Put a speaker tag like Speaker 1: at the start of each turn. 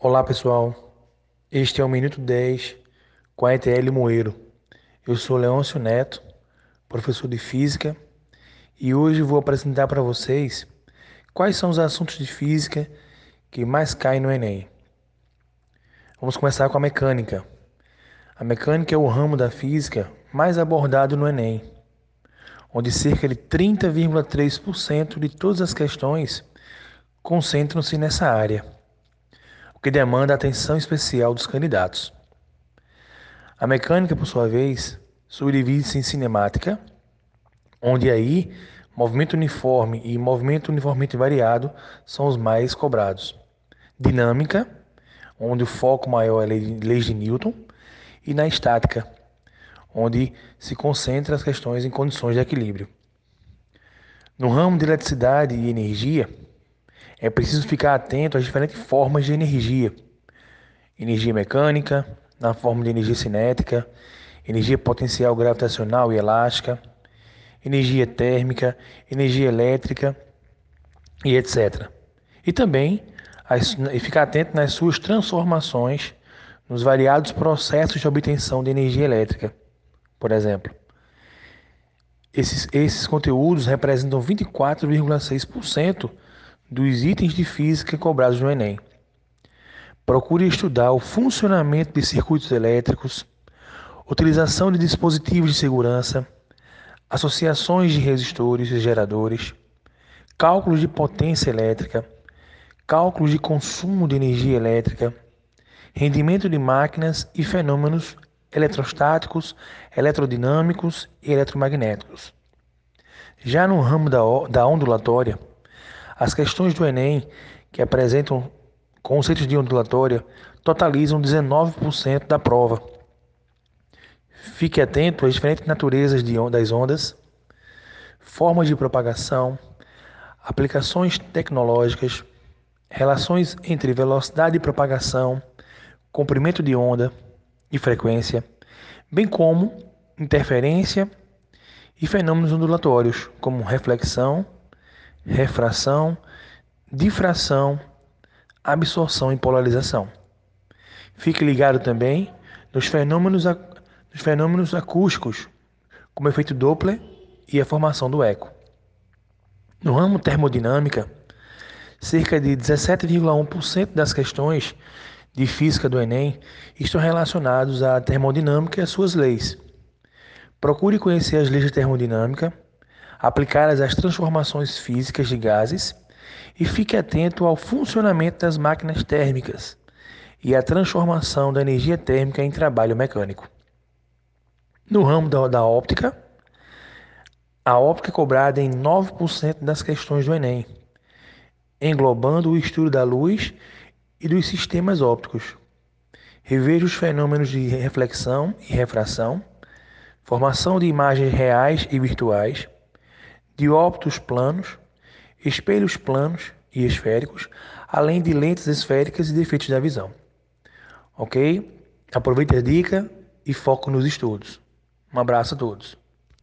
Speaker 1: Olá pessoal, este é o Minuto 10 com a ETL Moeiro. Eu sou Leôncio Neto, professor de Física, e hoje vou apresentar para vocês quais são os assuntos de Física que mais caem no Enem. Vamos começar com a mecânica. A mecânica é o ramo da Física mais abordado no Enem, onde cerca de 30,3% de todas as questões concentram-se nessa área o que demanda atenção especial dos candidatos. A mecânica, por sua vez, subdivide-se em cinemática, onde aí movimento uniforme e movimento uniformemente variado são os mais cobrados. Dinâmica, onde o foco maior é leis de Newton, e na estática, onde se concentra as questões em condições de equilíbrio. No ramo de eletricidade e energia, é preciso ficar atento às diferentes formas de energia: energia mecânica, na forma de energia cinética, energia potencial gravitacional e elástica, energia térmica, energia elétrica e etc. E também e ficar atento nas suas transformações nos variados processos de obtenção de energia elétrica, por exemplo. Esses, esses conteúdos representam 24,6% dos itens de física cobrados no Enem. Procure estudar o funcionamento de circuitos elétricos, utilização de dispositivos de segurança, associações de resistores e geradores, cálculos de potência elétrica, cálculos de consumo de energia elétrica, rendimento de máquinas e fenômenos eletrostáticos, eletrodinâmicos e eletromagnéticos. Já no ramo da, da ondulatória, as questões do Enem que apresentam conceitos de ondulatória totalizam 19% da prova. Fique atento às diferentes naturezas das ondas, formas de propagação, aplicações tecnológicas, relações entre velocidade de propagação, comprimento de onda e frequência, bem como interferência e fenômenos ondulatórios, como reflexão refração, difração, absorção e polarização. Fique ligado também nos fenômenos, nos fenômenos acústicos, como o efeito Doppler e a formação do eco. No ramo termodinâmica, cerca de 17,1% das questões de física do Enem estão relacionadas à termodinâmica e às suas leis. Procure conhecer as leis de termodinâmica aplicadas às transformações físicas de gases e fique atento ao funcionamento das máquinas térmicas e à transformação da energia térmica em trabalho mecânico. No ramo da, da óptica, a óptica é cobrada em 9% das questões do Enem, englobando o estudo da luz e dos sistemas ópticos. Reveja os fenômenos de reflexão e refração, formação de imagens reais e virtuais, dióptos planos, espelhos planos e esféricos, além de lentes esféricas e defeitos da visão. Ok? Aproveite a dica e foco nos estudos. Um abraço a todos.